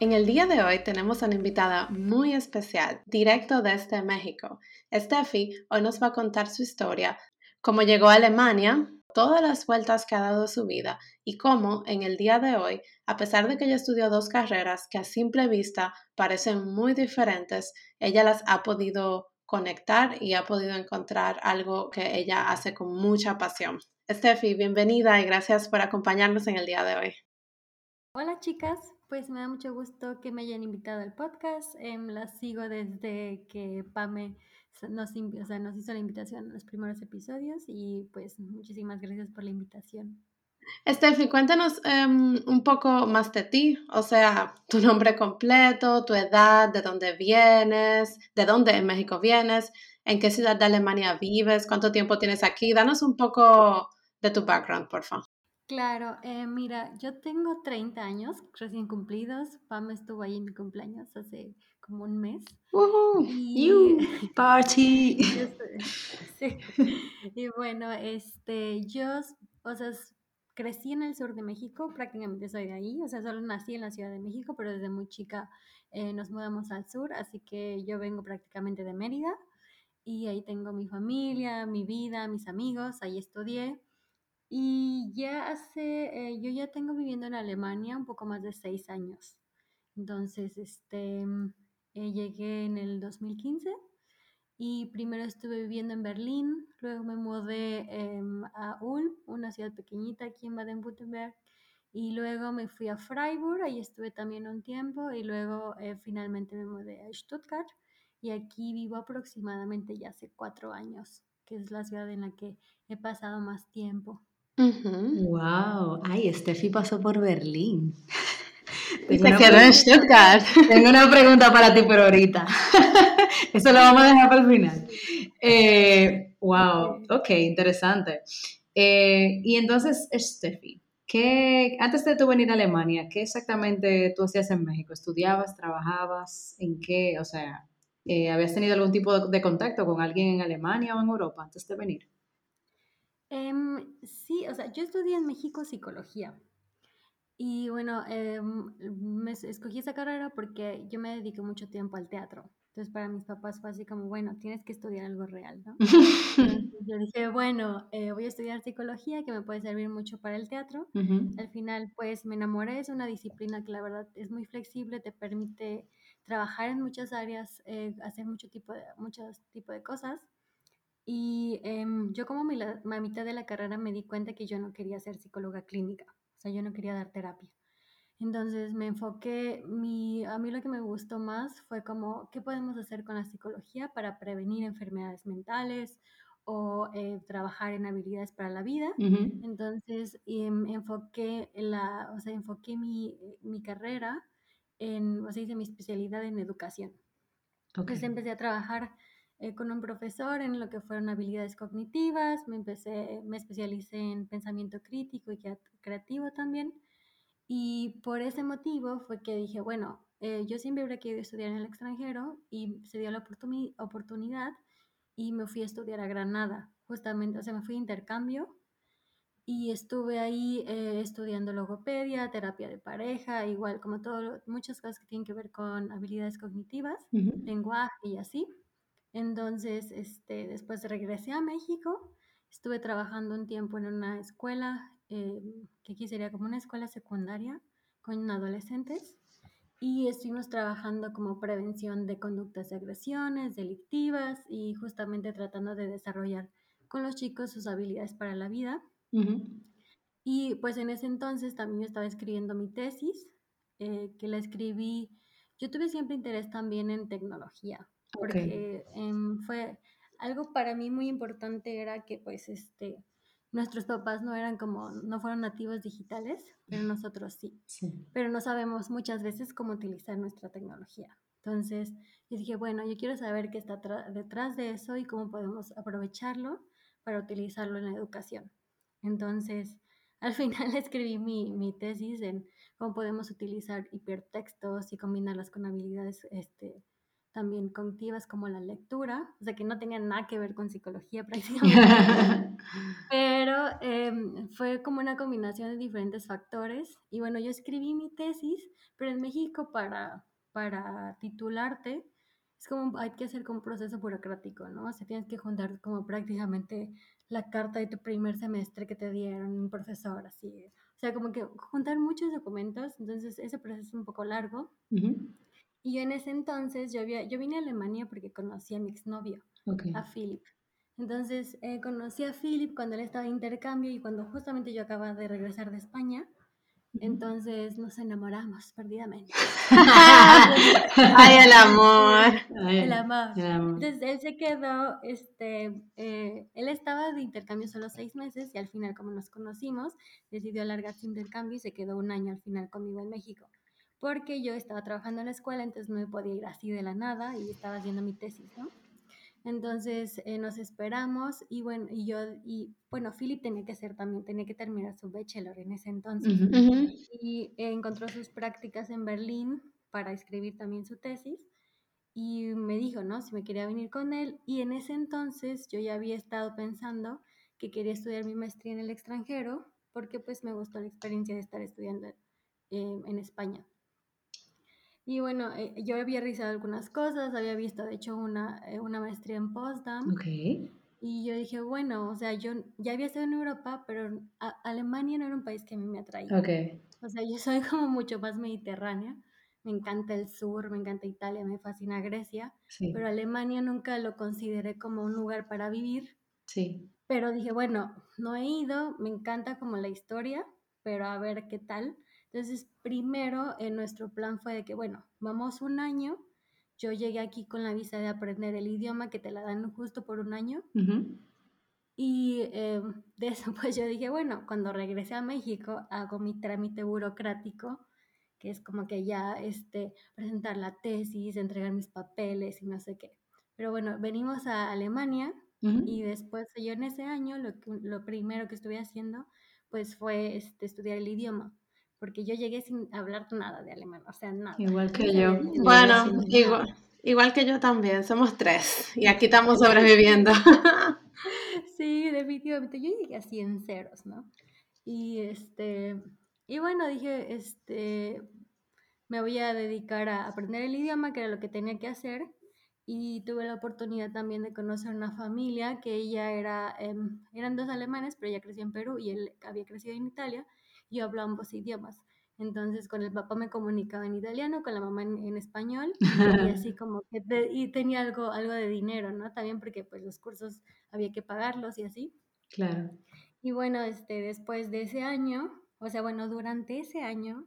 En el día de hoy tenemos una invitada muy especial, directo desde México. Steffi hoy nos va a contar su historia, cómo llegó a Alemania, todas las vueltas que ha dado su vida y cómo en el día de hoy, a pesar de que ella estudió dos carreras que a simple vista parecen muy diferentes, ella las ha podido conectar y ha podido encontrar algo que ella hace con mucha pasión. Steffi, bienvenida y gracias por acompañarnos en el día de hoy. Hola chicas, pues me da mucho gusto que me hayan invitado al podcast. Em, las sigo desde que Pame nos, nos hizo la invitación a los primeros episodios y pues muchísimas gracias por la invitación. Steffi, cuéntanos em, un poco más de ti, o sea, tu nombre completo, tu edad, de dónde vienes, de dónde en México vienes, en qué ciudad de Alemania vives, cuánto tiempo tienes aquí. Danos un poco de tu background, por favor. Claro, eh, mira, yo tengo 30 años recién cumplidos. Pam estuvo ahí en mi cumpleaños hace como un mes. Y, you party. sí. Y bueno, este, yo, o sea, crecí en el sur de México, prácticamente soy de ahí, o sea, solo nací en la Ciudad de México, pero desde muy chica eh, nos mudamos al sur, así que yo vengo prácticamente de Mérida y ahí tengo mi familia, mi vida, mis amigos, ahí estudié. Y ya hace, eh, yo ya tengo viviendo en Alemania un poco más de seis años. Entonces, este, mm, eh, llegué en el 2015 y primero estuve viviendo en Berlín, luego me mudé em, a Ulm, una ciudad pequeñita aquí en Baden-Württemberg, y luego me fui a Freiburg, ahí estuve también un tiempo, y luego eh, finalmente me mudé a Stuttgart, y aquí vivo aproximadamente ya hace cuatro años, que es la ciudad en la que he pasado más tiempo. Wow, ay, Steffi pasó por Berlín. Y se quedó en Stuttgart. Tengo una pregunta para ti, pero ahorita. Eso lo vamos a dejar para el final. Eh, wow, ok, interesante. Eh, y entonces, Steffi, ¿qué, antes de tú venir a Alemania, ¿qué exactamente tú hacías en México? ¿Estudiabas, trabajabas? ¿En qué? O sea, eh, ¿habías tenido algún tipo de contacto con alguien en Alemania o en Europa antes de venir? Em, sí, o sea, yo estudié en México psicología. Y bueno, em, me escogí esa carrera porque yo me dediqué mucho tiempo al teatro. Entonces para mis papás fue así como, bueno, tienes que estudiar algo real, ¿no? yo dije, bueno, eh, voy a estudiar psicología que me puede servir mucho para el teatro. Al final, pues me enamoré, es una disciplina que la verdad es muy flexible, te permite trabajar en muchas áreas, eh, hacer mucho tipo de, muchos tipos de cosas. Y em, yo como mi, la, mitad de la carrera me di cuenta que yo no quería ser psicóloga clínica, o sea, yo no quería dar terapia. Entonces me enfoqué, mi, a mí lo que me gustó más fue como, ¿qué podemos hacer con la psicología para prevenir enfermedades mentales o eh, trabajar en habilidades para la vida? Entonces em, enfoqué, la, o sea, enfoqué mi, mi carrera en, o sea, hice mi especialidad en educación. Entonces empecé a trabajar eh, con un profesor en lo que fueron habilidades cognitivas, me, empecé, me especialicé en pensamiento crítico y creativo también. Y por ese motivo fue que dije, bueno, eh, yo siempre habría querido estudiar en el extranjero y se dio la oportunidad y me fui a estudiar a Granada, justamente, o sea, me fui a intercambio y estuve ahí eh, estudiando logopedia, terapia de pareja, igual como todo, muchas cosas que tienen que ver con habilidades cognitivas, lenguaje y así. Entonces, este, después regresé a México, estuve trabajando un tiempo en una escuela, eh, que aquí sería como una escuela secundaria con adolescentes, y estuvimos trabajando como prevención de conductas de agresiones delictivas y justamente tratando de desarrollar con los chicos sus habilidades para la vida. Y pues en ese entonces también estaba escribiendo mi tesis, eh, que la escribí, yo tuve siempre interés también en tecnología, porque em, fue algo para mí muy importante era que pues este nuestros papás no eran como no fueron nativos digitales pero nosotros sí, pero no sabemos muchas veces cómo utilizar nuestra tecnología. Entonces, yo dije, bueno, yo quiero saber qué está detrás de eso y cómo podemos aprovecharlo para utilizarlo en la educación. Entonces, al final escribí mi, mi tesis en cómo podemos utilizar hipertextos y combinarlas con habilidades este, también cognitivas como la lectura, o sea que no tenía nada que ver con psicología prácticamente, pero em, fue como una combinación de diferentes factores. Y bueno, yo escribí mi tesis, pero en México para, para titularte es como hay que hacer como un proceso burocrático, ¿no? O sea, tienes que juntar como prácticamente la carta de tu primer semestre que te dieron un profesor, así. O sea, como que juntar muchos documentos, entonces ese proceso es un poco largo. Ujú. Y yo en ese entonces, yo, había, yo vine a Alemania porque conocí a mi exnovio, Ok. a Philip. Entonces, eh, conocí a Philip cuando él estaba de intercambio y cuando justamente yo acababa de regresar de España. Entonces nos enamoramos perdidamente. Ay, el amor. Ay, El amor. el amor. Entonces él se quedó, este, eh, él estaba de intercambio solo seis meses y al final como nos conocimos, decidió alargar su intercambio y se quedó un año al final conmigo en México. Porque yo estaba trabajando en la escuela, entonces no me podía ir así de la nada y estaba haciendo mi tesis, ¿no? Entonces eh, nos esperamos y bueno, y yo, y bueno, Philip tenía que hacer también, tenía que terminar su bachelor en ese entonces Ujú. Ujú. y eh, encontró sus prácticas en Berlín para escribir también su tesis y me dijo, ¿no? Si me quería venir con él y en ese entonces yo ya había estado pensando que quería estudiar mi maestría en el extranjero porque pues me gustó la experiencia de estar estudiando eh, en España. Y bueno, eh, yo había realizado algunas cosas, había visto de hecho una, eh, una maestría en Potsdam Ok. y yo dije, bueno, o sea, yo ya había estado en Europa, pero a- Alemania no era un país que a mí me atraía. Ok. O sea, yo soy como mucho más mediterránea. Me encanta el sur, me encanta Italia, me fascina Grecia, Sí. pero Alemania nunca lo consideré como un lugar para vivir. Sí. Pero dije, bueno, no he ido, me encanta como la historia, pero a ver qué tal. Entonces, primero eh, nuestro plan fue de que, bueno, vamos un año. Yo llegué aquí con la visa de aprender el idioma que te la dan justo por un año. Y eh, de eso pues yo dije, bueno, cuando regrese a México hago mi trámite burocrático, que es como que ya este, presentar la tesis, entregar mis papeles y no sé qué. Pero bueno, venimos a Alemania y después yo en ese año lo, lo primero que estuve haciendo pues fue este, estudiar el idioma, porque yo llegué sin hablar nada de alemán, o sea, nada. Igual que yo. Bueno, igual, igual que yo también, somos tres y aquí estamos sobreviviendo. Sí, definitivamente. Yo llegué así en ceros, ¿no? Y este, y bueno, dije, este, me voy a dedicar a aprender el idioma, que era lo que tenía que hacer. Y tuve la oportunidad también de conocer una familia que ella era, em, eran dos alemanes, pero ella creció en Perú y él había crecido en Italia. Yo hablo ambos idiomas. Entonces con el papá me comunicaba en italiano, con la mamá en, en español y así como que te- y tenía algo, algo de dinero, ¿no? También porque pues los cursos había que pagarlos y así. Claro. Y bueno, este, después de ese año, o sea, bueno, durante ese año,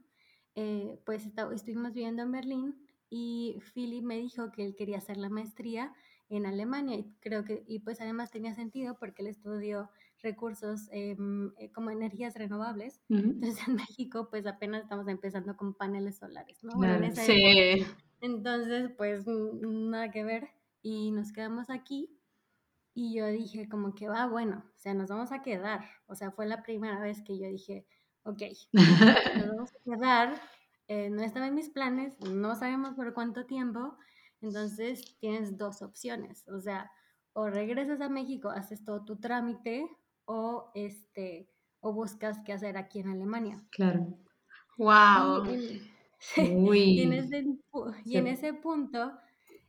eh, pues esta- estuvimos viviendo en Berlín y Philip me dijo que él quería hacer la maestría en Alemania y creo que, y pues además tenía sentido porque él estudió recursos em, eh, como energías renovables. Ujú. Entonces en México pues apenas estamos empezando con paneles solares, ¿no? Bueno, en esa Sí. época. Entonces pues nada que ver y nos quedamos aquí y yo dije como que va, bueno, o sea, nos vamos a quedar. O sea, fue la primera vez que yo dije, ok, nos vamos a quedar. eh, no estaba en mis planes, no sabemos por cuánto tiempo. Entonces tienes dos opciones. O sea, o regresas a México, haces todo tu trámite, o este, o buscas qué hacer aquí en Alemania. Claro. Wow. Y en, sí, y en ese, y en ese punto,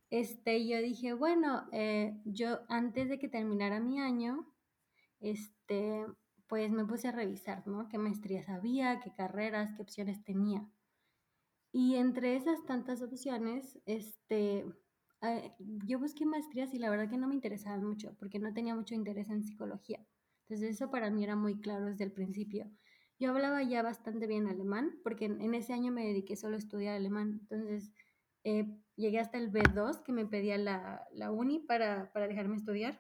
este, yo dije, bueno, eh, yo antes de que terminara mi año, este, pues me puse a revisar, ¿no? ¿Qué maestrías había, qué carreras, qué opciones tenía? Y entre esas tantas opciones, este, eh, yo busqué maestrías y la verdad que no me interesaban mucho, porque no tenía mucho interés en psicología. Entonces eso para mí era muy claro desde el principio. Yo hablaba ya bastante bien alemán, porque en, en ese año me dediqué solo a estudiar alemán. Entonces eh, llegué hasta el B2 que me pedía la, la uni para, para dejarme estudiar.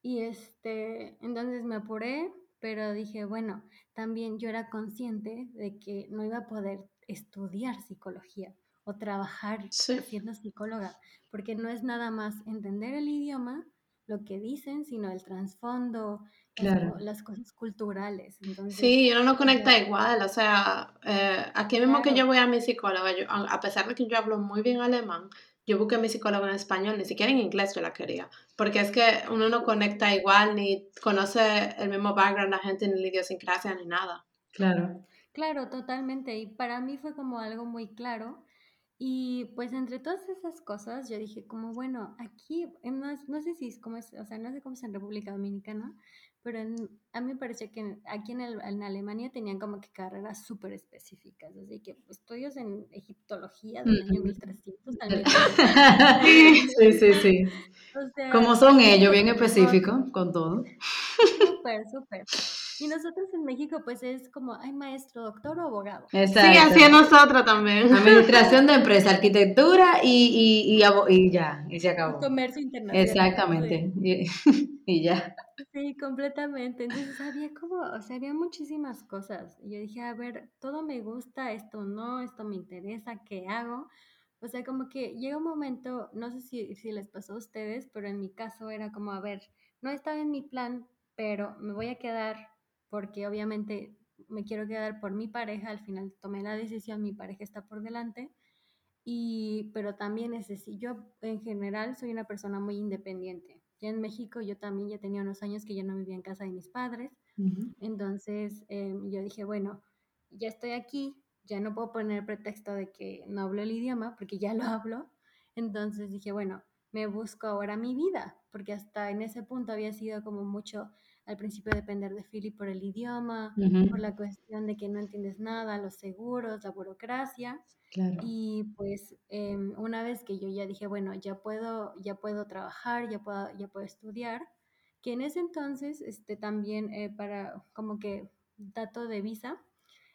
Y este, entonces me apuré, pero dije, bueno, también yo era consciente de que no iba a poder estudiar psicología. o trabajar Sí. siendo psicóloga, porque no es nada más entender el idioma, lo que dicen, sino el trasfondo, las, Claro. las cosas culturales. Entonces, Sí, uno no conecta igual, o sea, eh, aquí mismo que claro, yo voy a mi psicóloga, yo- a a pesar de que yo hablo muy bien alemán, yo busqué a mi psicóloga en español, ni siquiera en inglés yo la quería, porque es que uno no conecta igual, ni conoce el mismo background la gente, ni la idiosincrasia, ni nada. Claro. claro, totalmente. Y para mí fue como algo muy claro. Y pues entre todas esas cosas, yo dije como, bueno, aquí, no, no sé si es como es, o sea, no sé cómo es en República Dominicana, pero en- a mí me pareció que aquí en, el- en Alemania tenían como que carreras súper específicas, así que pues, estudios en egiptología del año Ujú. 1300 al 1500. Sí, sí, sí. O sea, Como son ellos, bien específicos con todo. Súper, súper. Y nosotros en México, pues es como, ay, maestro, doctor o abogado. Sí, Exacto. así es nosotros también. Administración de empresa, arquitectura y, y, y, abo- y ya, y se Y acabó. comercio internacional. sí. Exactamente. Y, y ya. Sí, completamente. Entonces había como, o sea, había muchísimas cosas. Y yo dije, a ver, todo me gusta, esto no, esto me interesa, ¿qué hago? O sea, como que llega un momento, no sé si, si les pasó a ustedes, pero en mi caso era como, a ver, no estaba en mi plan, pero me voy a quedar porque obviamente me quiero quedar por mi pareja. Al final tomé la decisión, mi pareja está por delante. Y, pero también es decir, yo en general soy una persona muy independiente. Ya en México yo también ya tenía unos años que ya no vivía en casa de mis padres. Entonces eh, yo dije, bueno, ya estoy aquí, ya no puedo poner pretexto de que no hablo el idioma, porque ya lo hablo. Entonces dije, bueno, me busco ahora mi vida, porque hasta en ese punto había sido como mucho al principio depender de Philip por el idioma, por la cuestión de que no entiendes nada, los seguros, la burocracia. Claro. Y pues em, una vez que yo ya dije, bueno, ya puedo, ya puedo trabajar, ya puedo, ya puedo estudiar, que en ese entonces, este, también eh, para como que dato de visa,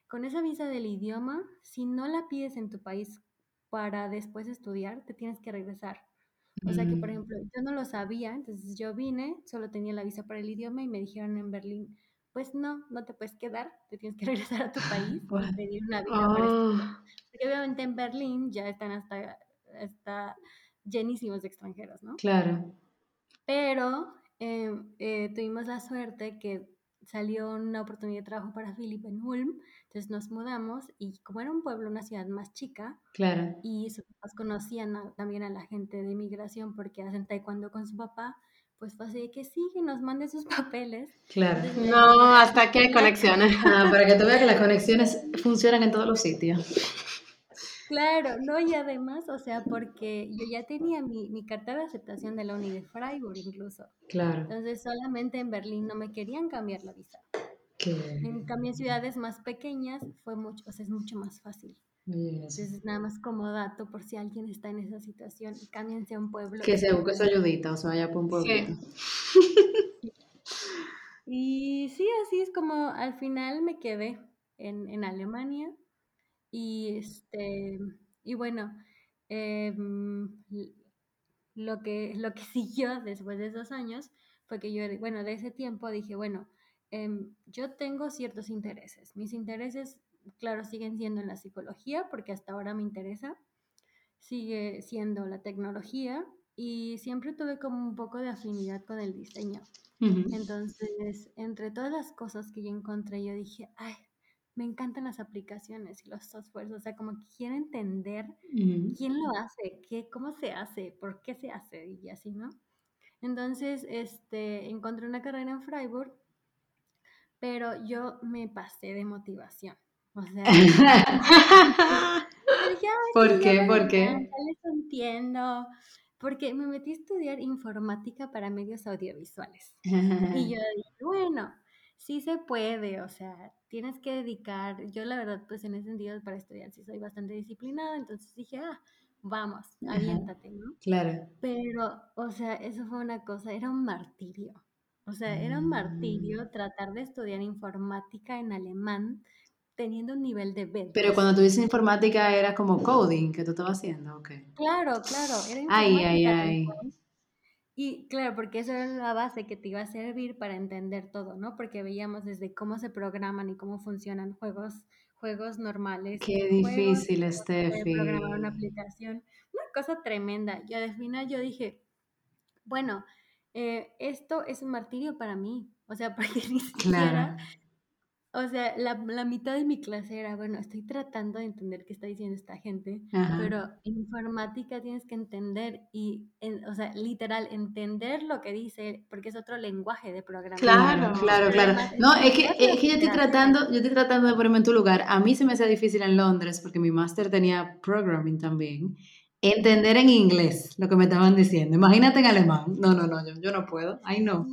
con esa visa del idioma, si no la pides en tu país para después estudiar, te tienes que regresar. O sea que, por Mm. ejemplo, yo no lo sabía, entonces yo vine, solo tenía la visa para el idioma y me dijeron en Berlín, pues no, no te puedes quedar, te tienes que regresar a tu país What? y pedir una visa para estudiar. Oh, Porque obviamente en Berlín ya están hasta, hasta llenísimos de extranjeros, ¿no? Claro. Pero eh, eh, tuvimos la suerte que salió una oportunidad de trabajo para Philip en Ulm, entonces nos mudamos y como era un pueblo, una ciudad más chica, Claro. y sus papás conocían a- también a la gente de migración porque hacen taekwondo con su papá, pues fue así de que sí, que nos mande sus papeles. Claro. Entonces no, hasta aquí hay conexiones. Ah, para que tú veas que las conexiones funcionan en todos los sitios. Claro, no, y además, o sea, porque yo ya tenía mi, mi carta de aceptación de la Uni de Freiburg incluso. Claro. Entonces solamente en Berlín no me querían cambiar la visa. Qué En cambio, en ciudades más pequeñas fue mucho, o sea, es mucho más fácil. bien eso. Entonces, nada más como dato, por si alguien está en esa situación, cámbiense a un pueblo. Que se busque su ayudita, o sea, vaya por un pueblito. Y sí, así es como al final me quedé en, en Alemania. Y este, y bueno, em, lo que, lo que siguió después de esos años fue que yo, bueno, de ese tiempo dije, bueno, em, yo tengo ciertos intereses. Mis intereses, claro, siguen siendo en la psicología, porque hasta ahora me interesa. Sigue siendo la tecnología y siempre tuve como un poco de afinidad con el diseño. Entonces, entre todas las cosas que yo encontré, yo dije, ay, me encantan las aplicaciones y los softwares, o sea, como que quiero entender quién lo hace, qué, cómo se hace, por qué se hace y así, ¿no? Entonces, este, encontré una carrera en Freiburg, pero yo me pasé de motivación. O sea, yo dije, "Ay, ¿Por ya qué? ¿Por qué? encanta, les entiendo. Porque me metí a estudiar informática para medios audiovisuales. Y yo dije, bueno, sí se puede, o sea, tienes que dedicar, yo la verdad, pues en ese sentido para estudiar sí soy bastante disciplinada, entonces dije, ah, vamos, Ajá. aviéntate, ¿no? Claro. Pero, o sea, eso fue una cosa, era un martirio. O sea, era un Mm. martirio tratar de estudiar informática en alemán teniendo un nivel de B2. Pero cuando tú dices informática era como coding que tú estabas haciendo, ok. Claro, claro, era Ay, ay, informática tal ay. cual. Y claro, porque eso era la base que te iba a servir para entender todo, ¿no? Porque veíamos desde cómo se programan y cómo funcionan juegos, juegos normales. Qué juegos, difícil, de Steffi. programar una aplicación. Una cosa tremenda. Y al final yo dije, bueno, eh, esto es un martirio para mí. O sea, porque ni siquiera Claro. O sea, la, la mitad de mi clase era, bueno, estoy tratando de entender qué está diciendo esta gente, Ajá. pero informática tienes que entender y, en- o sea, literal, entender lo que dice, porque es otro lenguaje de programación. Claro. claro, claro. No, es que, es que yo estoy tratando, yo estoy tratando de ponerme en tu lugar. A mí se me hacía difícil en Londres porque mi máster tenía programming también. Entender en inglés lo que me estaban diciendo. Imagínate en alemán. No, no, no, yo, yo no puedo. Ay, no.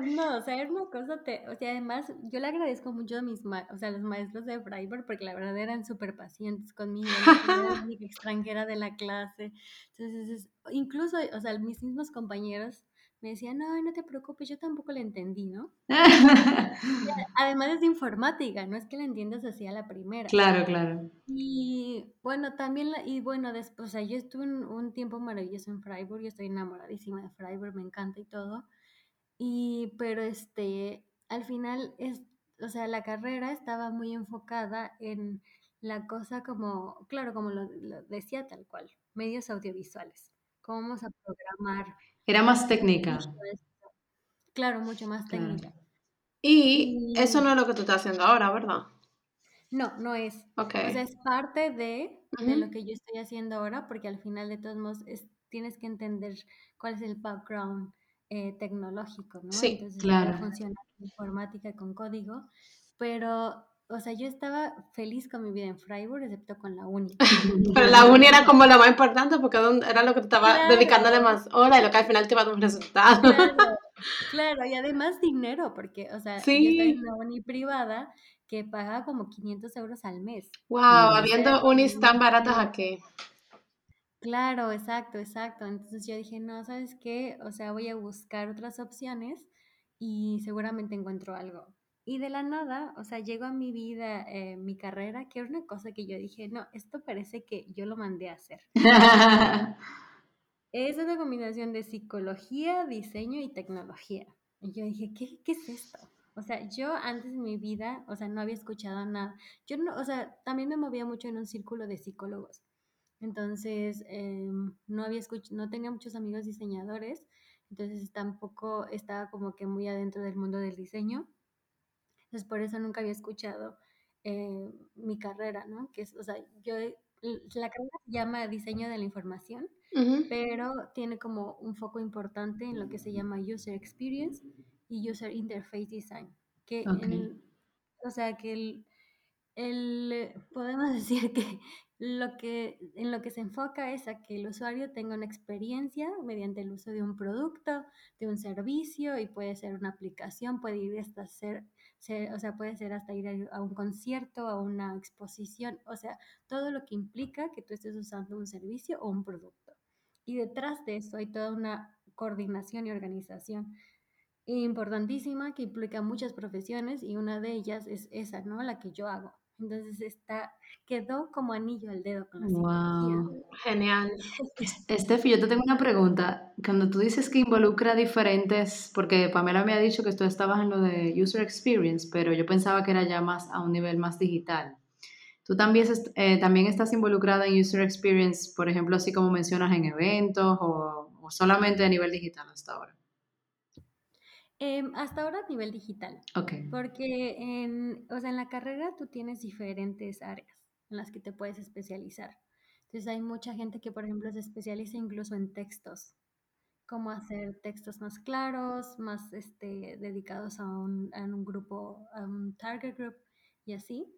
No, o sea, era una cosa, te, o sea, además, yo le agradezco mucho a mis, ma- o sea, a los maestros de Freiburg, porque la verdad eran súper pacientes conmigo, la única extranjera de la clase, entonces, es- incluso, o sea, mis mismos compañeros me decían, no, no te preocupes, yo tampoco le entendí, ¿no? Además es de informática, no es que la entiendas así a la primera. Claro, claro. Y bueno, también, la- y bueno, después, o sea, yo estuve un, un tiempo maravilloso en Freiburg, yo estoy enamoradísima de Freiburg, me encanta y todo. Y, pero este, al final es, o sea, la carrera estaba muy enfocada en la cosa como, claro, como lo, lo decía tal cual, medios audiovisuales, cómo vamos a programar. Era más técnica. mucho esto. Claro, mucho más Claro. técnica. Y Y- eso no es lo que tú estás haciendo ahora, ¿verdad? No, no es. Ok. O sea, es parte de, de lo que yo estoy haciendo ahora, porque al final de todos modos es- tienes que entender cuál es el background eh, tecnológico, ¿no? Sí, Entonces, claro. funciona informática con código. Pero, o sea, yo estaba feliz con mi vida en Freiburg, excepto con la uni. Pero la uni era como lo más importante porque era lo que te estaba Claro. dedicándole más horas y lo que al final te iba a dar un resultado. Claro, claro, y además dinero, porque, o sea, yo estaba Sí. en una uni privada que pagaba como 500 euros al mes. Wow, habiendo unis tan baratas aquí. Claro, exacto, exacto. Entonces yo dije, no, ¿sabes qué? O sea, voy a buscar otras opciones y seguramente encuentro algo. Y de la nada, o sea, llegó a mi vida, eh, mi carrera, que era una cosa que yo dije, no, esto parece que yo lo mandé a hacer. Es una combinación de psicología, diseño y tecnología. Y yo dije, ¿qué, qué es esto? O sea, yo antes en mi vida, o sea, no había escuchado nada. Yo no, o sea, también me movía mucho en un círculo de psicólogos. Entonces, em, no había no tenía muchos amigos diseñadores, entonces tampoco estaba como que muy adentro del mundo del diseño. Entonces, por eso nunca había escuchado eh, mi carrera, ¿no? Que es, o sea, yo, la carrera se llama diseño de la información, Ujú. pero tiene como un foco importante en lo que se llama user experience y user interface design, que Ok. en el- o sea que el, el, eh, podemos decir que lo que en lo que se enfoca es a que el usuario tenga una experiencia mediante el uso de un producto, de un servicio y puede ser una aplicación, puede ir hasta ser, o sea, puede ser hasta ir a, a un concierto, a una exposición, o sea, todo lo que implica que tú estés usando un servicio o un producto. Y detrás de eso hay toda una coordinación y organización importantísima que implica muchas profesiones y una de ellas es esa, ¿no? La que yo hago. Entonces está, quedó como anillo al dedo con la. Wow. Genial. Steffi, yo te tengo una pregunta. Cuando tú dices que involucra diferentes, porque Pamela me ha dicho que tú estabas en lo de user experience, pero yo pensaba que era ya más a un nivel más digital. ¿Tú también, eh, también estás involucrada en user experience, por ejemplo, así como mencionas en eventos o, o solamente a nivel digital hasta ahora? Em, hasta ahora a nivel digital, Ok. porque en, o sea, en la carrera tú tienes diferentes áreas en las que te puedes especializar. Entonces hay mucha gente que, por ejemplo, se especializa incluso en textos, cómo hacer textos más claros, más este, dedicados a un, a un grupo, a un target group y así.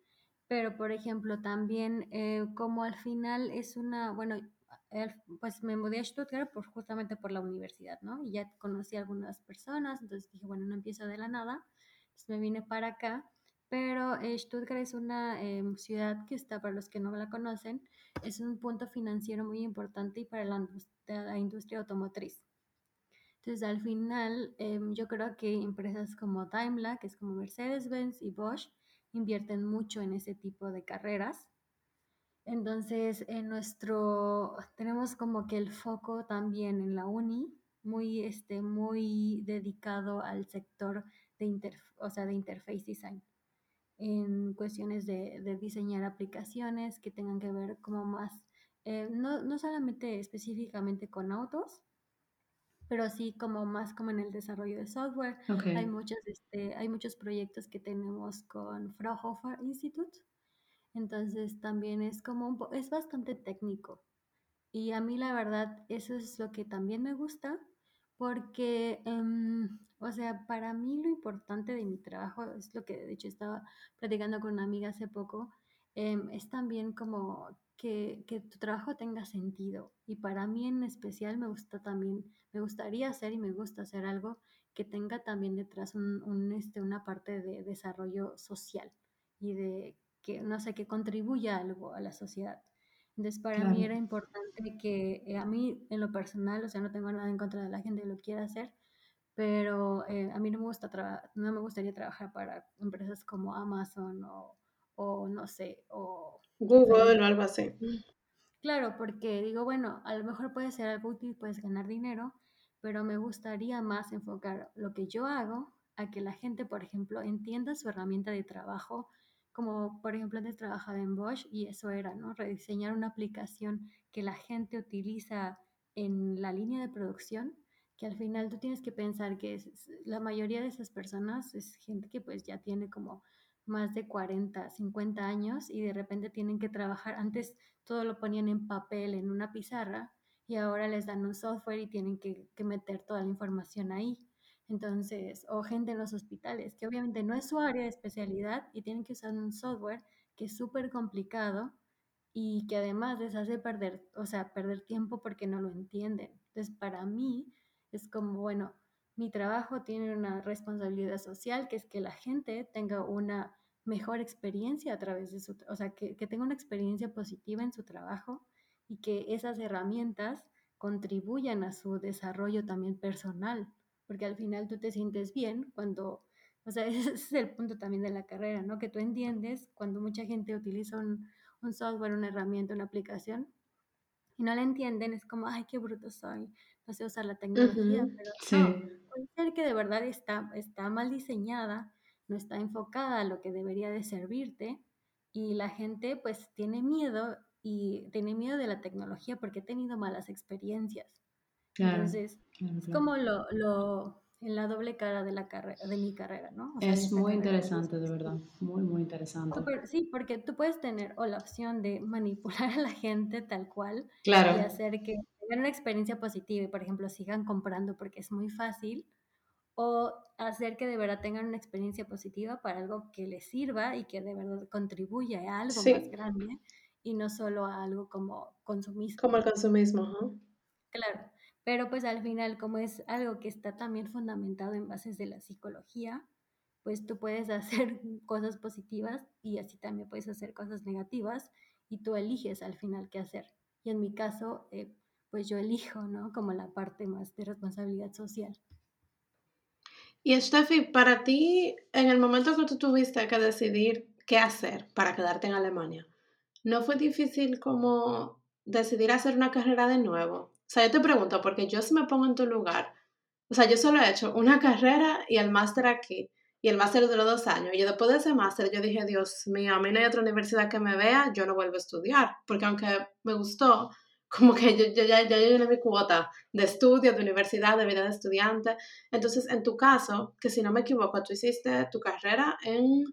Pero, por ejemplo, también eh, como al final es una, bueno, pues me mudé a Stuttgart por, justamente por la universidad, ¿no? Y ya conocí a algunas personas, entonces dije, bueno, no empiezo de la nada. Entonces me vine para acá, pero eh, Stuttgart es una em, ciudad que está, para los que no la conocen, es un punto financiero muy importante y para la la industria automotriz. Entonces, al final, em, yo creo que empresas como Daimler, que es como Mercedes-Benz y Bosch, invierten mucho en ese tipo de carreras. Entonces, en nuestro, tenemos como que el foco también en la uni, muy, este, muy dedicado al sector de, interf- o sea, de interface design. en cuestiones de, de diseñar aplicaciones que tengan que ver como más, eh, no, no solamente específicamente con autos, pero sí como más como en el desarrollo de software. Hay, muchos, este, hay muchos proyectos que tenemos con Fraunhofer Institute, entonces también es como un es bastante técnico. Y a mí la verdad eso es lo que también me gusta, porque, em, o sea, para mí lo importante de mi trabajo es lo que de hecho estaba platicando con una amiga hace poco, em, es también como que, que tu trabajo tenga sentido. Y para mí en especial me gusta también, me gustaría hacer y me gusta hacer algo que tenga también detrás un, este, una parte de desarrollo social y de que, no sé, que contribuya algo a la sociedad. Entonces, para mí era importante que eh, a mí, en lo personal, o sea, no tengo nada en contra de la gente que lo quiera hacer, pero eh, a mí no me gusta no me gustaría trabajar para empresas como Amazon o, o no sé, o Google o algo así. Claro, porque digo, bueno, a lo mejor puede ser algo útil, puedes ganar dinero, pero me gustaría más enfocar lo que yo hago a que la gente, por ejemplo, entienda su herramienta de trabajo, como por ejemplo antes trabajaba en Bosch y eso era, ¿no? Rediseñar una aplicación que la gente utiliza en la línea de producción, que al final tú tienes que pensar que la mayoría de esas personas es gente que pues ya tiene como más de 40, 50 años y de repente tienen que trabajar antes todo lo ponían en papel, en una pizarra, y ahora les dan un software y tienen que, que meter toda la información ahí. Entonces, o gente en los hospitales, que obviamente no es su área de especialidad y tienen que usar un software que es súper complicado y que además les hace perder, o sea, perder tiempo porque no lo entienden. Entonces, para mí es como, bueno, mi trabajo tiene una responsabilidad social, que es que la gente tenga una mejor experiencia a través de su, o sea, que, que tenga una experiencia positiva en su trabajo y que esas herramientas contribuyan a su desarrollo también personal, porque al final tú te sientes bien cuando, o sea, ese es el punto también de la carrera, ¿no? Que tú entiendes cuando mucha gente utiliza un, un software, una herramienta, una aplicación y no la entienden, es como, ay, qué bruto soy, no sé usar la tecnología, pero Sí, no, puede ser que de verdad está, está mal diseñada, no está enfocada a lo que debería de servirte y la gente pues tiene miedo y tiene miedo de la tecnología porque ha tenido malas experiencias. Claro, Entonces, claro, es como lo, lo, en la doble cara de la carrera, de mi carrera, ¿no? O sea, de Es muy interesante, de verdad. Muy, muy interesante. Súper, sí, porque tú puedes tener o la opción de manipular a la gente tal cual y Claro, hacer que tengan una experiencia positiva y, por ejemplo, sigan comprando porque es muy fácil, o hacer que de verdad tengan una experiencia positiva para algo que les sirva y que de verdad contribuya a algo más Sí, grande y no solo a algo como consumismo. como el consumismo. ajá. Claro, pero pues al final, como es algo que está también fundamentado en bases de la psicología, pues tú puedes hacer cosas positivas y así también puedes hacer cosas negativas y tú eliges al final qué hacer. Y en mi caso, eh, pues yo elijo, ¿no? Como la parte más de responsabilidad social. Y Steffi, para ti, en el momento que tú tuviste que decidir qué hacer para quedarte en Alemania, ¿no fue difícil como decidir hacer una carrera de nuevo? O sea, yo te pregunto, porque yo si me pongo en tu lugar, o sea, yo solo he hecho una carrera y el máster aquí, y el máster duró dos años, y después de ese máster yo dije, Dios mío, a mí no hay otra universidad que me vea, yo no vuelvo a estudiar, porque aunque me gustó, como que yo, yo ya, ya llené mi cuota de estudio, de universidad, de vida de estudiante. Entonces, en tu caso, que si no me equivoco, tú hiciste tu carrera en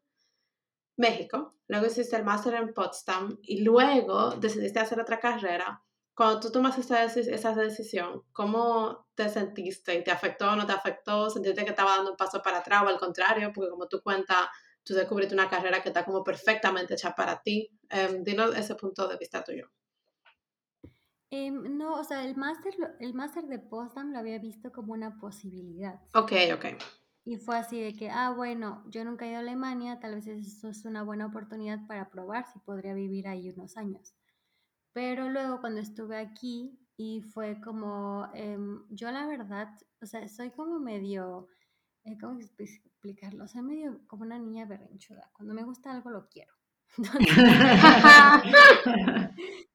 México, luego hiciste el máster en Potsdam y luego decidiste hacer otra carrera. Cuando tú tomas esa, esa decisión, ¿cómo te sentiste? ¿Te afectó o no te afectó? ¿Sentiste que estaba dando un paso para atrás o al contrario? Porque como tú cuentas, tú descubriste una carrera que está como perfectamente hecha para ti. Em, dinos ese punto de vista tuyo. Em, no, o sea, el máster, el máster de Potsdam lo había visto como una posibilidad. Ok, ok. Y fue así de que, ah, bueno, yo nunca he ido a Alemania, tal vez eso es una buena oportunidad para probar si podría vivir ahí unos años. Pero luego cuando estuve aquí y fue como, em, yo la verdad, o sea, soy como medio, eh, ¿cómo expli- explicarlo? Soy medio como una niña berrinchuda. Cuando me gusta algo lo quiero.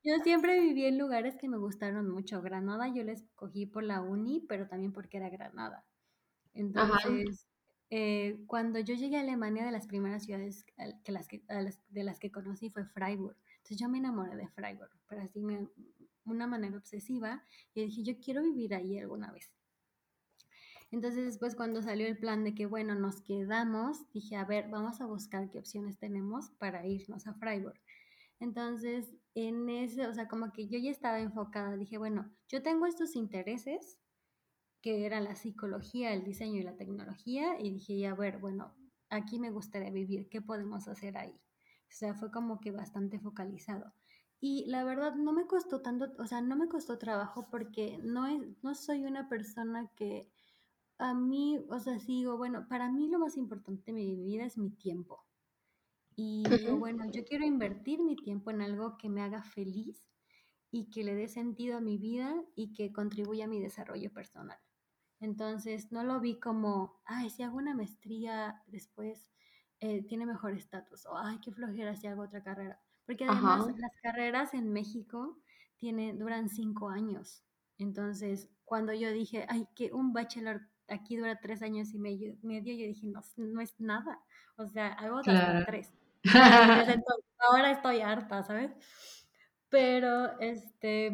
Yo siempre viví en lugares que me gustaron mucho. Granada yo la escogí por la uni, pero también porque era Granada. Entonces, eh, cuando yo llegué a Alemania, de las primeras ciudades que las que, de las que conocí fue Freiburg. Entonces yo me enamoré de Freiburg, pero así de una manera obsesiva. Y dije, yo quiero vivir ahí alguna vez. Entonces después cuando salió el plan de que, bueno, nos quedamos, dije, a ver, vamos a buscar qué opciones tenemos para irnos a Freiburg. Entonces, en ese, o sea, como que yo ya estaba enfocada, dije, bueno, yo tengo estos intereses, que eran la psicología, el diseño y la tecnología, y dije, a ver, bueno, aquí me gustaría vivir, ¿qué podemos hacer ahí? O sea, fue como que bastante focalizado. Y la verdad no me costó tanto, o sea, no me costó trabajo porque no, es, no soy una persona que a mí, o sea, sigo, bueno, para mí lo más importante de mi vida es mi tiempo. Y digo, bueno, yo quiero invertir mi tiempo en algo que me haga feliz y que le dé sentido a mi vida y que contribuya a mi desarrollo personal. Entonces, no lo vi como, ay, si hago una maestría después eh, tiene mejor estatus, o ay, qué flojera si hago otra carrera. Porque además las carreras en México tienen, duran cinco años. Entonces, cuando yo dije, ay, que un bachelor aquí dura tres años y medio, medio yo dije, no, no es nada. O sea, hago hasta tres. ahora estoy harta, ¿sabes? Pero este,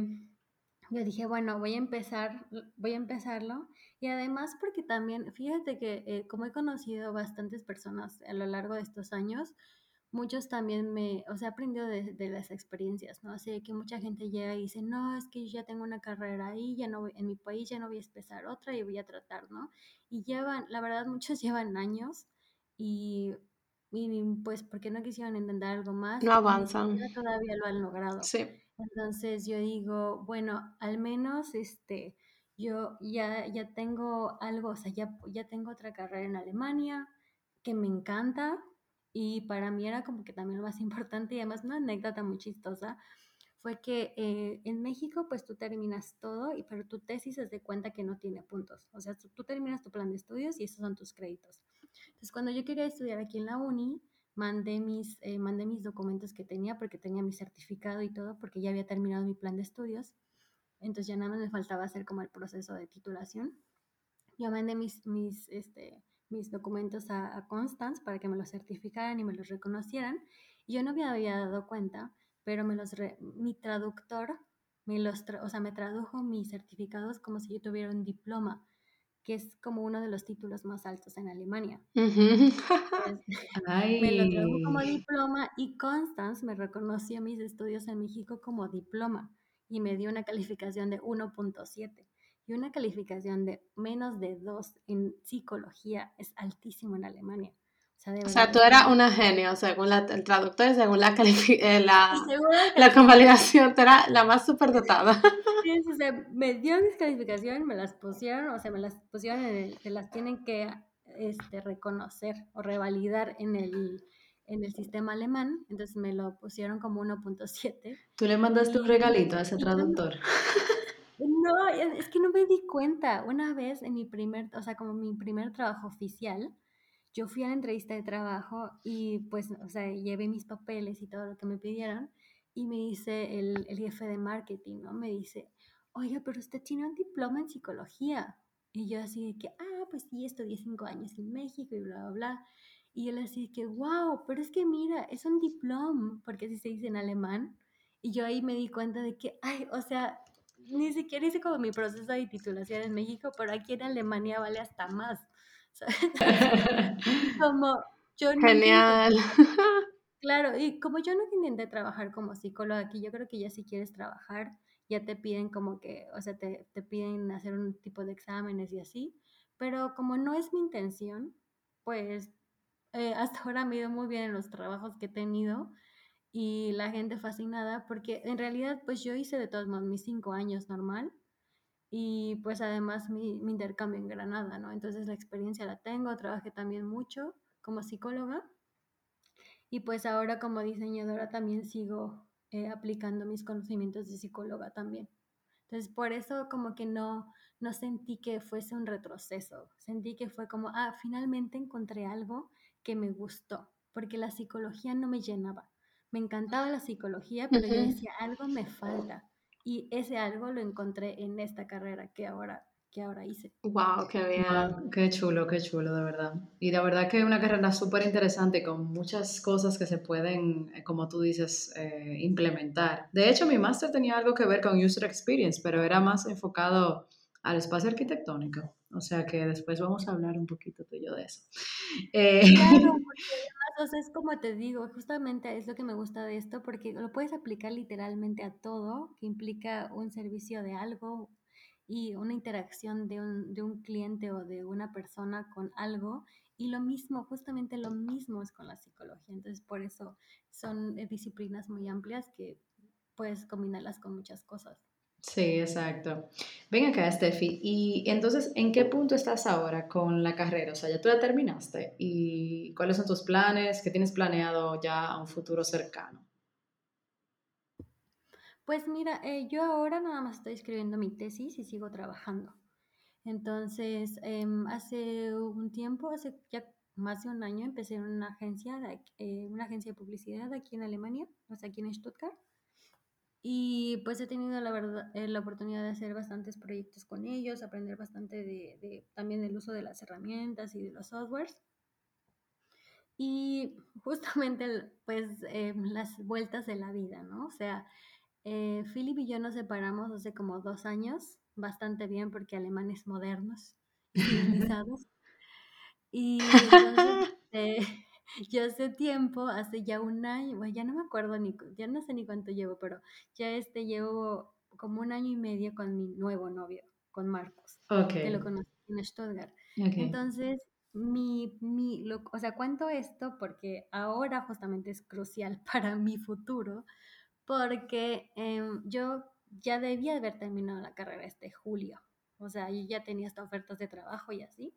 yo dije, bueno, voy a empezar, voy a empezarlo. Y además porque también, fíjate que eh, como he conocido bastantes personas a lo largo de estos años, muchos también me, o sea, he aprendido de, de, las experiencias, ¿no? Así que mucha gente llega y dice, no, es que yo ya tengo una carrera ahí, ya no voy, en mi país ya no voy a empezar otra y voy a tratar, ¿no? Y llevan, la verdad, muchos llevan años y y pues porque no quisieron intentar algo más. No avanzan. Todavía lo han logrado. Sí. Entonces yo digo, bueno, al menos este, yo ya, ya tengo algo, o sea, ya, ya tengo otra carrera en Alemania que me encanta y para mí era como que también lo más importante y además una anécdota muy chistosa fue que eh, en México pues tú terminas todo, y, pero tu tesis es de cuenta que no tiene puntos. O sea, tú, tú terminas tu plan de estudios y esos son tus créditos. Entonces, cuando yo quería estudiar aquí en la uni, mandé mis, eh, mandé mis documentos que tenía porque tenía mi certificado y todo, porque ya había terminado mi plan de estudios. Entonces ya nada más me faltaba hacer como el proceso de titulación. Yo mandé mis, mis, este, mis documentos a, a Constance para que me los certificaran y me los reconocieran. Y yo no me había dado cuenta, pero me los mi traductor me los o sea, me tradujo mis certificados como si yo tuviera un diploma que es como uno de los títulos más altos en Alemania. me lo trajo como diploma y Constance me reconoció mis estudios en México como diploma y me dio una calificación de 1.7 y una calificación de menos de 2 en psicología es altísimo en Alemania. O sea, tú eras una genio, según el traductor, según la, eh, la, la convalidación, tú eras la más superdotada. Sí, o sea, me dio mis calificaciones, me las pusieron, o sea, me las pusieron, se las tienen que este, reconocer o revalidar en el, en el sistema alemán, entonces me lo pusieron como 1.7. ¿Tú le mandaste un regalito a ese traductor? No, es que no me di cuenta. Una vez en mi primer, o sea, como mi primer trabajo oficial, yo fui a la entrevista de trabajo y pues, o sea, llevé mis papeles y todo lo que me pidieron y me dice el, el jefe de marketing, ¿no? Me dice, oiga, pero usted tiene un diploma en psicología. Y yo así de que, ah, pues sí, estudié cinco años en México y bla, bla, bla. Y él así de que, wow, pero es que mira, es un diploma, porque así se dice en alemán. Y yo ahí me di cuenta de que, ay, o sea, ni siquiera hice como mi proceso de titulación en México, pero aquí en Alemania vale hasta más. como yo Genial. claro, y como yo no intenté trabajar como psicóloga aquí, yo creo que ya si quieres trabajar, ya te piden como que, o sea, te, te piden hacer un tipo de exámenes y así, pero como no es mi intención, pues eh, hasta ahora me ha ido muy bien en los trabajos que he tenido y la gente fascinada porque en realidad pues yo hice de todos modos mis cinco años normal y pues además mi, mi, intercambio en Granada, ¿no? Entonces la experiencia la tengo, trabajé también mucho como psicóloga y pues ahora como diseñadora también sigo eh, aplicando mis conocimientos de psicóloga también. Entonces por eso como que no, no sentí que fuese un retroceso, sentí que fue como, ah, finalmente encontré algo que me gustó, porque la psicología no me llenaba. Me encantaba la psicología, pero yo decía, algo me falta y ese algo lo encontré en esta carrera que ahora que ahora hice. Wow, qué bien. Wow, qué chulo, qué chulo, de verdad. Y la verdad que es una carrera súper interesante con muchas cosas que se pueden, eh, como tú dices, eh, implementar. De hecho, mi máster tenía algo que ver con User Experience, pero era más enfocado al espacio arquitectónico. O sea que después vamos a hablar un poquito tú y yo de eso. Eh, Claro, porque sea, es como te digo, justamente es lo que me gusta de esto, porque lo puedes aplicar literalmente a todo que implica un servicio de algo y una interacción de un, de un cliente o de una persona con algo. Y lo mismo, justamente lo mismo es con la psicología. Entonces, por eso son eh, disciplinas muy amplias que puedes combinarlas con muchas cosas. Sí, exacto. Ven acá, Steffi. Y entonces, ¿en qué punto estás ahora con la carrera? O sea, ya tú la terminaste. ¿Y cuáles son tus planes? ¿Qué tienes planeado ya a un futuro cercano? Pues mira, eh, yo ahora nada más estoy escribiendo mi tesis y sigo trabajando. Entonces, em, hace un tiempo, hace ya más de un año, empecé en una agencia, de, eh, una agencia de publicidad aquí en Alemania, o sea, aquí en Stuttgart. Y pues he tenido la verdad, eh, la oportunidad de hacer bastantes proyectos con ellos, aprender bastante de, de también el uso de las herramientas y de los softwares. Y justamente, pues, em, las vueltas de la vida, ¿no? O sea, eh, Philip y yo nos separamos hace como dos años, bastante bien porque alemanes modernos y civilizados. Y entonces, yo hace tiempo, hace ya un año, bueno, ya no me acuerdo ni, ya no sé ni cuánto llevo, pero ya este llevo como un año y medio con mi nuevo novio, con Marcos, que lo conocí en Stuttgart. Entonces, mi, mi, lo, o sea, cuento esto porque ahora justamente es crucial para mi futuro, porque em, yo ya debía haber terminado la carrera este julio. O sea, yo ya tenía hasta ofertas de trabajo y así.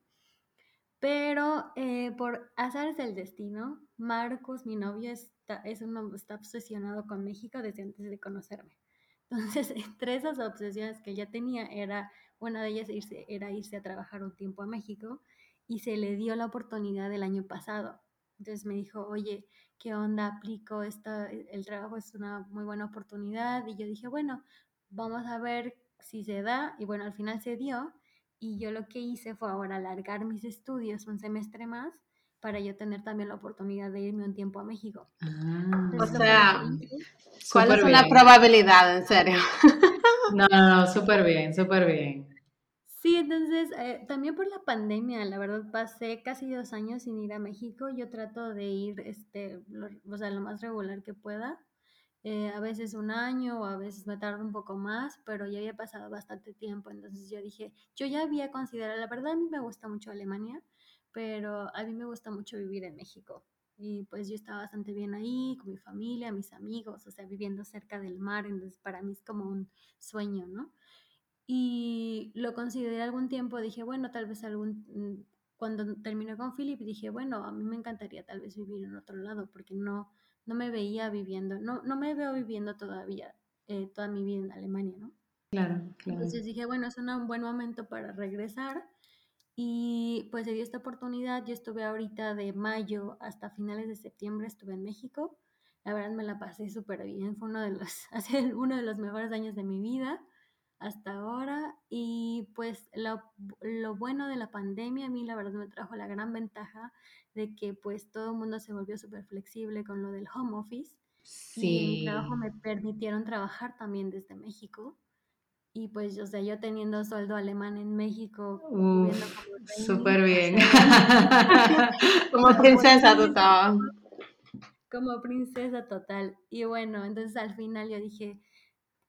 Pero eh, por azares del destino, Marcos, mi novio, está, es uno, está obsesionado con México desde antes de conocerme. Entonces, entre esas obsesiones que ya tenía, era, una de ellas irse, era irse a trabajar un tiempo a México y se le dio la oportunidad el año pasado. Entonces me dijo, oye, ¿qué onda? Aplico, esta, el trabajo es una muy buena oportunidad. Y yo dije, bueno, vamos a ver si se da. Y bueno, al final se dio. Y yo lo que hice fue ahora alargar mis estudios un semestre más para yo tener también la oportunidad de irme un tiempo a México. Ah, O Entonces, sea, que hice- ¿cuáles súper son las bien. probabilidades, en serio? No, no, no, súper bien, súper bien. Sí, entonces, eh, también por la pandemia, la verdad, pasé casi dos años sin ir a México. Yo trato de ir, este, lo, o sea, lo más regular que pueda. Eh, a veces un año o a veces me tardo un poco más, pero ya había pasado bastante tiempo. Entonces yo dije, yo ya había considerado, la verdad a mí me gusta mucho Alemania, pero a mí me gusta mucho vivir en México. Y pues yo estaba bastante bien ahí, con mi familia, mis amigos, o sea, viviendo cerca del mar. Entonces para mí es como un sueño, ¿no? Y lo consideré algún tiempo, dije, bueno, tal vez algún, mm, cuando terminé con Philip, dije, bueno, a mí me encantaría tal vez vivir en otro lado, porque no, no me veía viviendo, no, no me veo viviendo todavía eh, toda mi vida en Alemania, ¿no? Claro, claro. Entonces dije, bueno, es un buen momento para regresar y pues se dio esta oportunidad. Yo estuve ahorita de mayo hasta finales de septiembre, estuve en México. La verdad me la pasé súper bien, fue uno de los, hace uno de los mejores años de mi vida hasta ahora y pues lo, lo, bueno de la pandemia a mí la verdad me trajo la gran ventaja de que pues todo el mundo se volvió súper flexible con lo del home office Sí. y en mi trabajo me permitieron trabajar también desde México y pues o sea yo teniendo sueldo alemán en México súper bien. Como princesa estabas. como princesa total y bueno entonces al final yo dije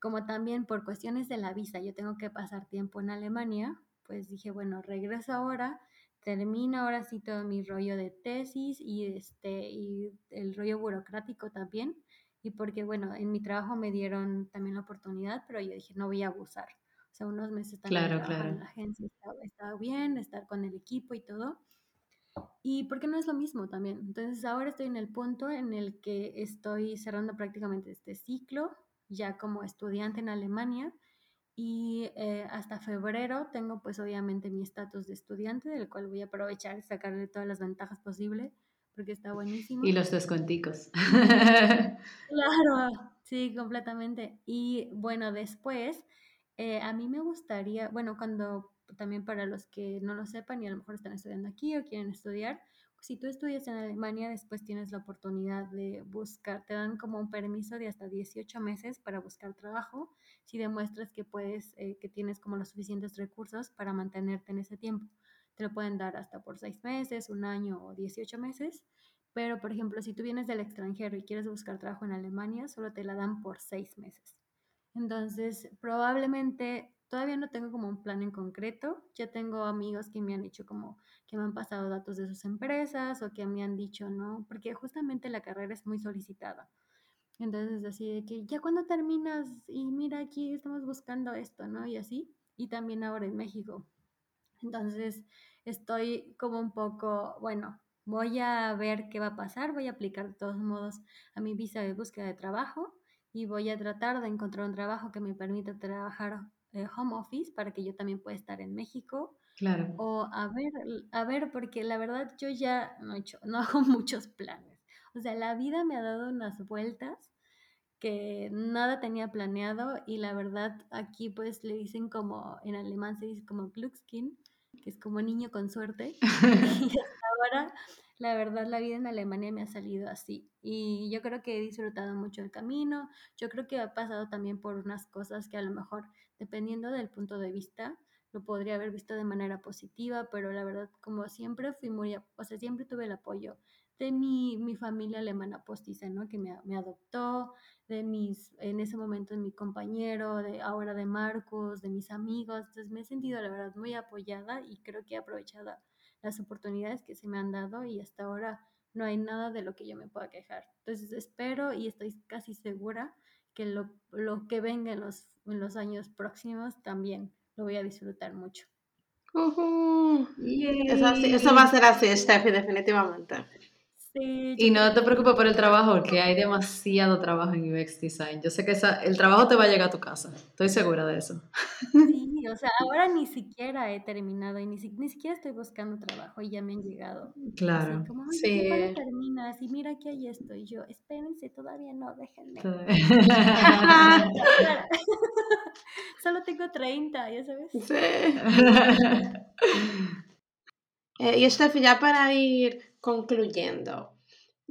como también por cuestiones de la visa yo tengo que pasar tiempo en Alemania, pues dije, bueno, regreso ahora, termino ahora sí todo mi rollo de tesis y, este, y el rollo burocrático también. Y porque, bueno, en mi trabajo me dieron también la oportunidad, pero yo dije, no voy a abusar. O sea, unos meses también Claro, claro. en la agencia estaba, estaba bien, estar con el equipo y todo. Y porque no es lo mismo también. Entonces ahora estoy en el punto en el que estoy cerrando prácticamente este ciclo, ya como estudiante en Alemania. Y eh, hasta febrero tengo pues obviamente mi estatus de estudiante, del cual voy a aprovechar y sacarle todas las ventajas posibles, porque está buenísimo. Y los descuenticos. Claro, sí, completamente. Y bueno, después, eh, a mí me gustaría, bueno, cuando también para los que no lo sepan y a lo mejor están estudiando aquí o quieren estudiar, si tú estudias en Alemania, después tienes la oportunidad de buscar, te dan como un permiso de hasta 18 meses para buscar trabajo, si demuestras que puedes, eh, que tienes como los suficientes recursos para mantenerte en ese tiempo. Te lo pueden dar hasta por 6 meses, un año o 18 meses. Pero, por ejemplo, si tú vienes del extranjero y quieres buscar trabajo en Alemania, solo te la dan por 6 meses. Entonces, probablemente todavía no tengo como un plan en concreto. Ya tengo amigos que me han dicho como que me han pasado datos de sus empresas o que me han dicho, ¿no? Porque justamente la carrera es muy solicitada. Entonces, así de que ya cuando terminas y mira aquí estamos buscando esto, ¿no? Y así. Y también ahora en México. Entonces, estoy como un poco, bueno, voy a ver qué va a pasar, voy a aplicar de todos modos a mi visa de búsqueda de trabajo y voy a tratar de encontrar un trabajo que me permita trabajar eh, home office para que yo también pueda estar en México Claro. o a ver, a ver, porque la verdad yo ya no, he hecho, no hago muchos planes. O sea, la vida me ha dado unas vueltas que nada tenía planeado y la verdad aquí pues le dicen como, en alemán se dice como Glückskin, que es como niño con suerte. y hasta ahora, la verdad, la vida en Alemania me ha salido así. Y yo creo que he disfrutado mucho el camino. Yo creo que he pasado también por unas cosas que a lo mejor, dependiendo del punto de vista, lo podría haber visto de manera positiva, pero la verdad, como siempre fui muy, o sea, siempre tuve el apoyo de mi, mi familia alemana postiza, ¿no? Que me, me, adoptó, de mis, en ese momento, de mi compañero, de ahora de Marcos, de mis amigos. Entonces me he sentido, la verdad, muy apoyada y creo que he aprovechado las oportunidades que se me han dado y hasta ahora no hay nada de lo que yo me pueda quejar. Entonces espero y estoy casi segura que lo, lo que venga en los, en los años próximos también lo voy a disfrutar mucho. Uh -huh. eso, eso, va a ser así, Steffi, definitivamente. Sí, y no te preocupes por el trabajo, porque hay demasiado trabajo en UX Design. Yo sé que esa, el trabajo te va a llegar a tu casa, estoy segura de eso. Sí, o sea, ahora ni siquiera he terminado y ni, ni siquiera estoy buscando trabajo y ya me han llegado. Claro. Así como, sí. ¿cuándo terminas? Y mira que ahí estoy yo. Espérense, todavía no, déjenme. Solo tengo 30, ya sabes. Sí. eh, y Steffi, ya para ir concluyendo,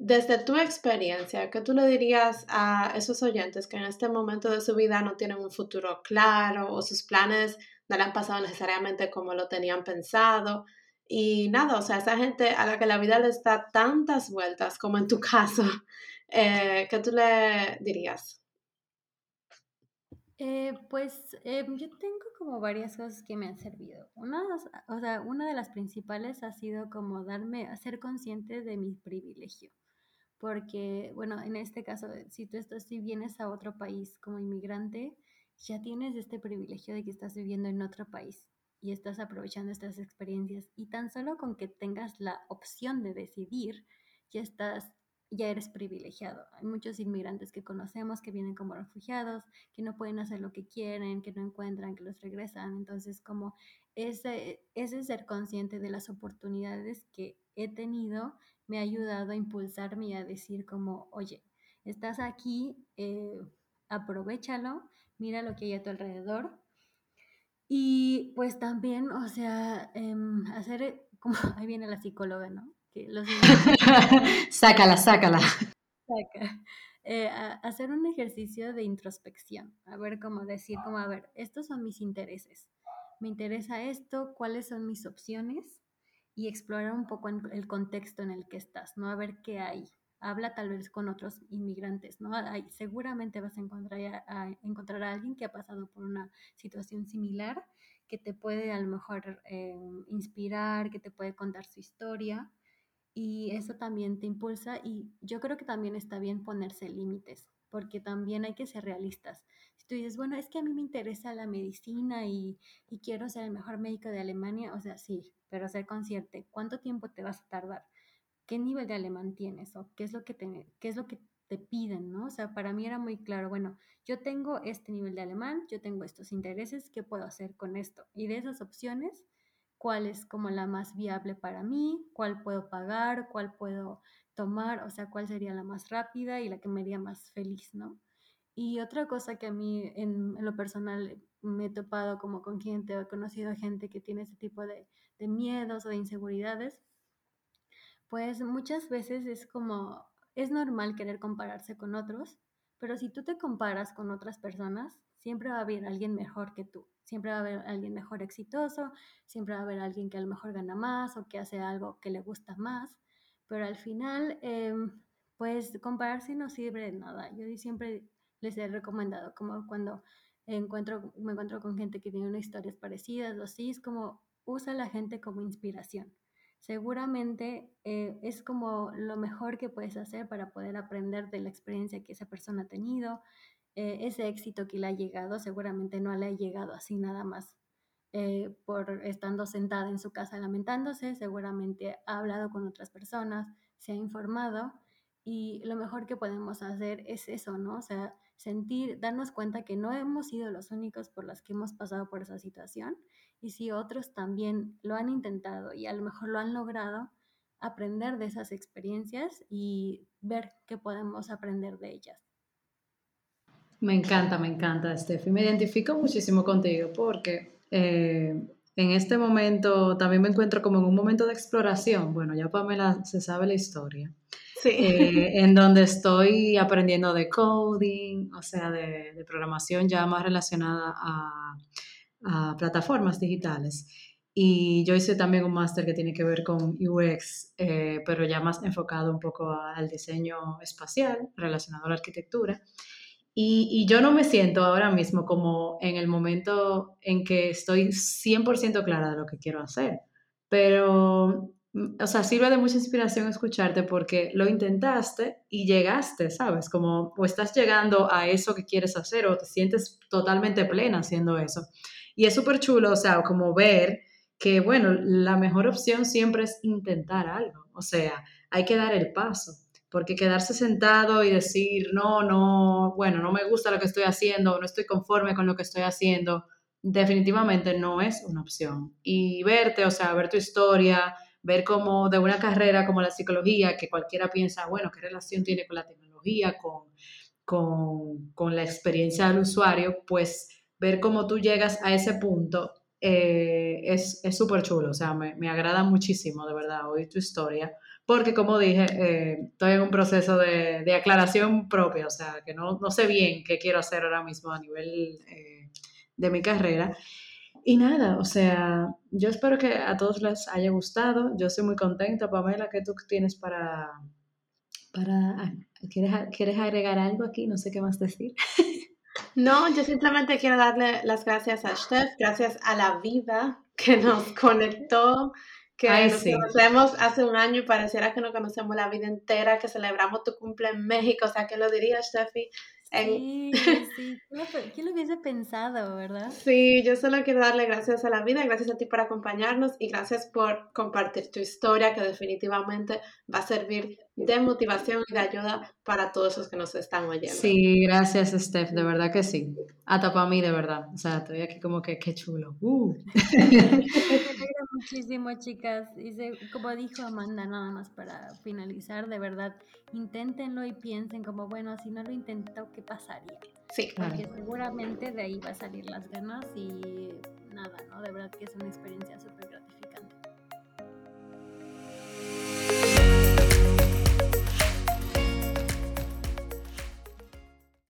desde tu experiencia, ¿qué tú le dirías a esos oyentes que en este momento de su vida no tienen un futuro claro o sus planes no le han pasado necesariamente como lo tenían pensado? Y nada, o sea, esa gente a la que la vida les da tantas vueltas como en tu caso, eh, ¿qué tú le dirías? Eh, pues eh, yo tengo como varias cosas que me han servido. Una, o sea, una de las principales ha sido como darme, ser consciente de mi privilegio. Porque, bueno, en este caso, si tú estás, si vienes a otro país como inmigrante, ya tienes este privilegio de que estás viviendo en otro país y estás aprovechando estas experiencias. Y tan solo con que tengas la opción de decidir, ya estás ya eres privilegiado. Hay muchos inmigrantes que conocemos que vienen como refugiados, que no pueden hacer lo que quieren, que no encuentran, que los regresan. Entonces, como ese, ese ser consciente de las oportunidades que he tenido me ha ayudado a impulsarme a decir como, oye, estás aquí, eh, aprovechalo, mira lo que hay a tu alrededor. Y pues también, o sea, eh, hacer, como ahí viene la psicóloga, ¿no? Que los sácala, sácala. Saca. Eh, hacer un ejercicio de introspección, a ver cómo decir, como, a ver, estos son mis intereses, me interesa esto, cuáles son mis opciones y explorar un poco en el contexto en el que estás, ¿no? A ver qué hay. Habla tal vez con otros inmigrantes, ¿no? Hay, seguramente vas a encontrar a, a encontrar a alguien que ha pasado por una situación similar, que te puede a lo mejor eh, inspirar, que te puede contar su historia y eso también te impulsa y yo creo que también está bien ponerse límites, porque también hay que ser realistas. Si tú dices, bueno, es que a mí me interesa la medicina y, y quiero ser el mejor médico de Alemania, o sea, sí, pero ser consciente, ¿cuánto tiempo te vas a tardar? ¿Qué nivel de alemán tienes? ¿O qué es lo que te, qué es lo que te piden, ¿no? O sea, para mí era muy claro, bueno, yo tengo este nivel de alemán, yo tengo estos intereses, ¿qué puedo hacer con esto? Y de esas opciones, cuál es como la más viable para mí, cuál puedo pagar, cuál puedo tomar, o sea, cuál sería la más rápida y la que me haría más feliz, ¿no? Y otra cosa que a mí en, lo personal me he topado como con gente o he conocido gente que tiene ese tipo de, de miedos o de inseguridades, pues muchas veces es como, es normal querer compararse con otros, pero si tú te comparas con otras personas, siempre va a haber alguien mejor que tú, siempre va a haber alguien mejor exitoso, siempre va a haber alguien que a lo mejor gana más o que hace algo que le gusta más, pero al final, em, pues compararse no sirve de nada. Yo siempre les he recomendado, como cuando encuentro, me encuentro con gente que tiene unas historias parecidas o así, es como usa a la gente como inspiración. Seguramente eh, es como lo mejor que puedes hacer para poder aprender de la experiencia que esa persona ha tenido, eh, ese éxito que le ha llegado, seguramente no le ha llegado así nada más eh, por estando sentada en su casa lamentándose, seguramente ha hablado con otras personas, se ha informado y lo mejor que podemos hacer es eso, ¿no? O sea, sentir, darnos cuenta que no hemos sido los únicos por los que hemos pasado por esa situación y si otros también lo han intentado y a lo mejor lo han logrado, aprender de esas experiencias y ver qué podemos aprender de ellas. Me encanta, me encanta, Steffi. Me identifico muchísimo contigo porque eh, en este momento también me encuentro como en un momento de exploración. Bueno, ya Pamela se sabe la historia. Sí. Eh, en donde estoy aprendiendo de coding, o sea, de, de programación ya más relacionada a, a, plataformas digitales. Y yo hice también un máster que tiene que ver con UX, eh, pero ya más enfocado un poco al diseño espacial relacionado a la arquitectura. Y, yo no me siento ahora mismo como en el momento en que estoy 100% clara de lo que quiero hacer, pero o sea, sirve de mucha inspiración escucharte porque lo intentaste y llegaste, ¿sabes? Como o estás llegando a eso que quieres hacer o te sientes totalmente plena haciendo eso. Y es súper chulo, o sea, como ver que, bueno, la mejor opción siempre es intentar algo, o sea, hay que dar el paso, porque quedarse sentado y decir, no, no, bueno, no me gusta lo que estoy haciendo, no estoy conforme con lo que estoy haciendo, definitivamente no es una opción. Y verte, o sea, ver tu historia, ver cómo de una carrera como la psicología, que cualquiera piensa, bueno, ¿qué relación tiene con la tecnología, con, con, con la experiencia del usuario? Pues ver cómo tú llegas a ese punto eh, es súper chulo, o sea, me, me, agrada muchísimo, de verdad, oír tu historia, porque como dije, eh, estoy en un proceso de, de, aclaración propia, o sea, que no, no, sé bien qué quiero hacer ahora mismo a nivel eh, de mi carrera. Y nada, o sea, yo espero que a todos les haya gustado. Yo soy muy contenta, Pamela, ¿qué tú tienes para... para ah, ¿quieres, ¿Quieres agregar algo aquí? No sé qué más decir. No, yo simplemente quiero darle las gracias a Steph, gracias a la vida que nos conectó, que Ay, nos sí. conocemos hace un año y pareciera que nos conocemos la vida entera, que celebramos tu cumple en México, o sea, ¿qué lo diría, Steffi? Sí, sí. ¿Quién lo hubiese pensado, verdad? Sí, yo solo quiero darle gracias a la vida, gracias a ti por acompañarnos y gracias por compartir tu historia que definitivamente va a servir de motivación y de ayuda para todos los que nos están oyendo. Sí, gracias Steph, de verdad que sí. Hasta para mí, de verdad. O sea, estoy aquí como que qué chulo. Uh. muchísimo, chicas. Y se, como dijo Amanda, nada más para finalizar, de verdad, inténtenlo y piensen como, bueno, si no lo intento, ¿qué pasaría? Sí, Porque seguramente de ahí va a salir las ganas y nada, ¿no? De verdad que es una experiencia súper gratificante.